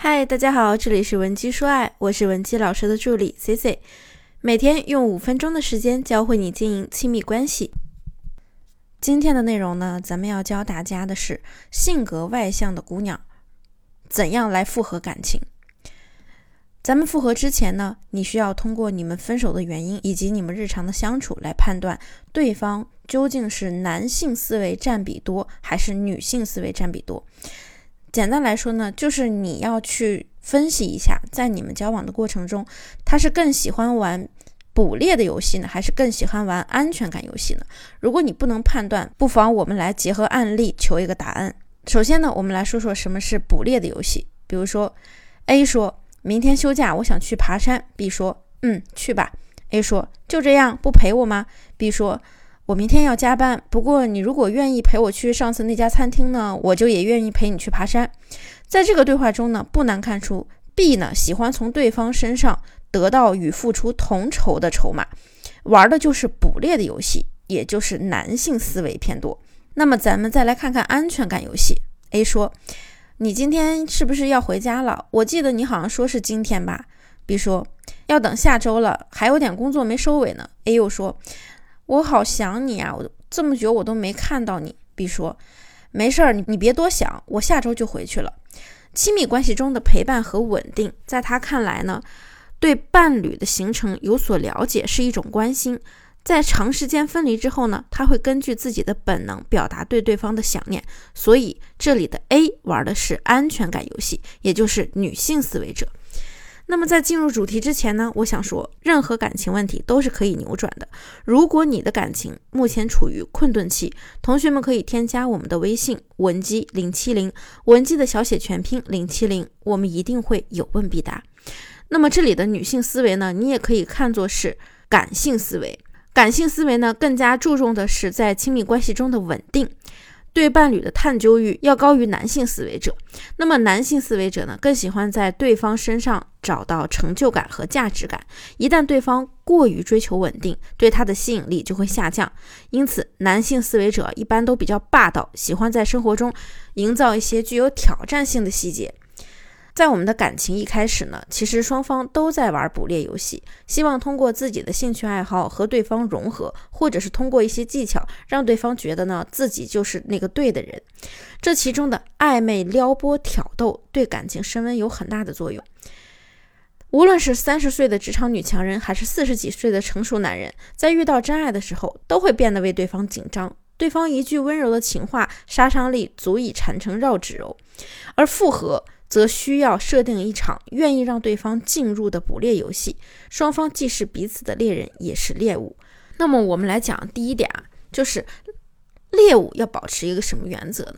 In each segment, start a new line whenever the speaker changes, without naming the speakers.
嗨，大家好，这里是文姬说爱，我是文姬老师的助理 C C，每天用五分钟的时间教会你经营亲密关系。今天的内容呢，咱们要教大家的是性格外向的姑娘怎样来复合感情。咱们复合之前呢，你需要通过你们分手的原因以及你们日常的相处来判断对方究竟是男性思维占比多还是女性思维占比多。简单来说呢，就是你要去分析一下，在你们交往的过程中，他是更喜欢玩捕猎的游戏呢，还是更喜欢玩安全感游戏呢？如果你不能判断，不妨我们来结合案例求一个答案。首先呢，我们来说说什么是捕猎的游戏。比如说，A 说明天休假，我想去爬山。B 说，嗯，去吧。A 说，就这样，不陪我吗？B 说。我明天要加班，不过你如果愿意陪我去上次那家餐厅呢，我就也愿意陪你去爬山。在这个对话中呢，不难看出，B 呢喜欢从对方身上得到与付出同酬的筹码，玩的就是捕猎的游戏，也就是男性思维偏多。那么咱们再来看看安全感游戏。A 说：“你今天是不是要回家了？我记得你好像说是今天吧。”B 说：“要等下周了，还有点工作没收尾呢。”A 又说。我好想你啊！我这么久我都没看到你。B 说：“没事儿，你你别多想，我下周就回去了。”亲密关系中的陪伴和稳定，在他看来呢，对伴侣的形成有所了解是一种关心。在长时间分离之后呢，他会根据自己的本能表达对对方的想念。所以这里的 A 玩的是安全感游戏，也就是女性思维者。那么在进入主题之前呢，我想说，任何感情问题都是可以扭转的。如果你的感情目前处于困顿期，同学们可以添加我们的微信文姬零七零，文姬的小写全拼零七零，我们一定会有问必答。那么这里的女性思维呢，你也可以看作是感性思维。感性思维呢，更加注重的是在亲密关系中的稳定。对伴侣的探究欲要高于男性思维者，那么男性思维者呢，更喜欢在对方身上找到成就感和价值感。一旦对方过于追求稳定，对他的吸引力就会下降。因此，男性思维者一般都比较霸道，喜欢在生活中营造一些具有挑战性的细节。在我们的感情一开始呢，其实双方都在玩捕猎游戏，希望通过自己的兴趣爱好和对方融合，或者是通过一些技巧让对方觉得呢自己就是那个对的人。这其中的暧昧、撩拨、挑逗，对感情升温有很大的作用。无论是三十岁的职场女强人，还是四十几岁的成熟男人，在遇到真爱的时候，都会变得为对方紧张。对方一句温柔的情话，杀伤力足以缠成绕指柔。而复合。则需要设定一场愿意让对方进入的捕猎游戏，双方既是彼此的猎人，也是猎物。那么我们来讲第一点啊，就是猎物要保持一个什么原则呢？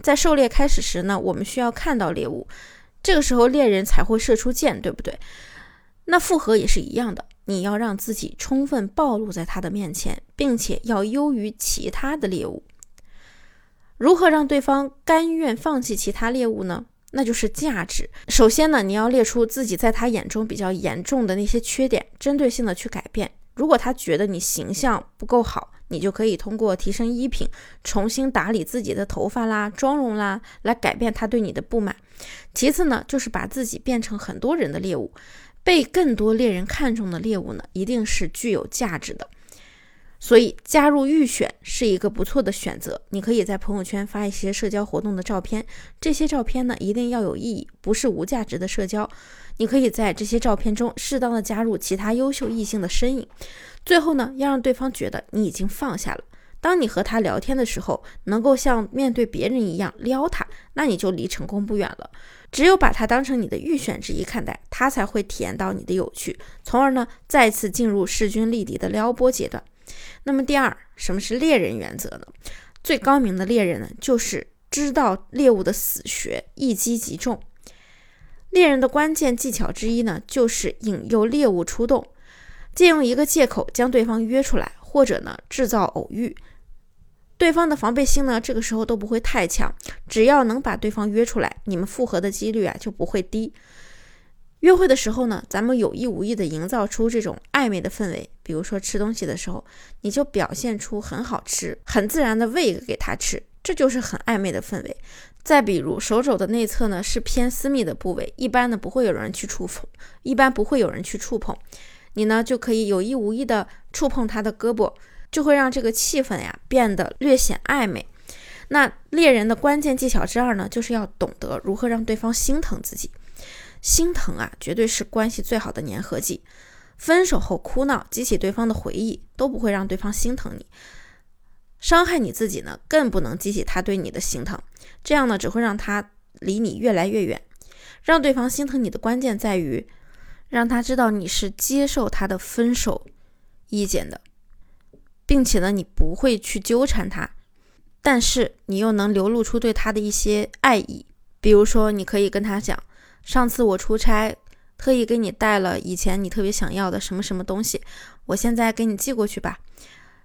在狩猎开始时呢，我们需要看到猎物，这个时候猎人才会射出箭，对不对？那复合也是一样的，你要让自己充分暴露在他的面前，并且要优于其他的猎物。如何让对方甘愿放弃其他猎物呢？那就是价值。首先呢，你要列出自己在他眼中比较严重的那些缺点，针对性的去改变。如果他觉得你形象不够好，你就可以通过提升衣品、重新打理自己的头发啦、妆容啦，来改变他对你的不满。其次呢，就是把自己变成很多人的猎物，被更多猎人看中的猎物呢，一定是具有价值的。所以加入预选是一个不错的选择。你可以在朋友圈发一些社交活动的照片，这些照片呢一定要有意义，不是无价值的社交。你可以在这些照片中适当的加入其他优秀异性的身影。最后呢，要让对方觉得你已经放下了。当你和他聊天的时候，能够像面对别人一样撩他，那你就离成功不远了。只有把他当成你的预选之一看待，他才会体验到你的有趣，从而呢再次进入势均力敌的撩拨阶段。那么第二，什么是猎人原则呢？最高明的猎人呢，就是知道猎物的死穴，一击即中。猎人的关键技巧之一呢，就是引诱猎物出动，借用一个借口将对方约出来，或者呢制造偶遇。对方的防备心呢，这个时候都不会太强，只要能把对方约出来，你们复合的几率啊就不会低。约会的时候呢，咱们有意无意的营造出这种暧昧的氛围。比如说吃东西的时候，你就表现出很好吃、很自然的喂给他吃，这就是很暧昧的氛围。再比如手肘的内侧呢是偏私密的部位，一般呢不会有人去触碰，一般不会有人去触碰，你呢就可以有意无意的触碰他的胳膊，就会让这个气氛呀变得略显暧昧。那猎人的关键技巧之二呢，就是要懂得如何让对方心疼自己。心疼啊，绝对是关系最好的粘合剂。分手后哭闹，激起对方的回忆，都不会让对方心疼你。伤害你自己呢，更不能激起他对你的心疼。这样呢，只会让他离你越来越远。让对方心疼你的关键在于，让他知道你是接受他的分手意见的，并且呢，你不会去纠缠他，但是你又能流露出对他的一些爱意。比如说，你可以跟他讲。上次我出差，特意给你带了以前你特别想要的什么什么东西，我现在给你寄过去吧。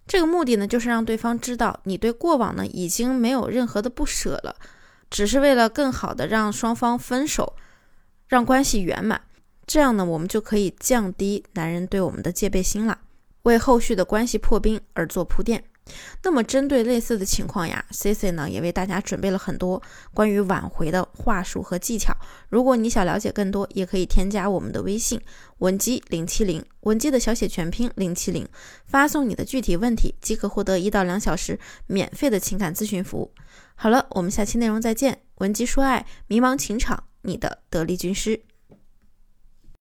这个目的呢，就是让对方知道你对过往呢已经没有任何的不舍了，只是为了更好的让双方分手，让关系圆满。这样呢，我们就可以降低男人对我们的戒备心了，为后续的关系破冰而做铺垫。那么，针对类似的情况呀，C C 呢也为大家准备了很多关于挽回的话术和技巧。如果你想了解更多，也可以添加我们的微信文姬零七零，文姬的小写全拼零七零，发送你的具体问题即可获得一到两小时免费的情感咨询服务。好了，我们下期内容再见。文姬说爱，迷茫情场，你的得力军师。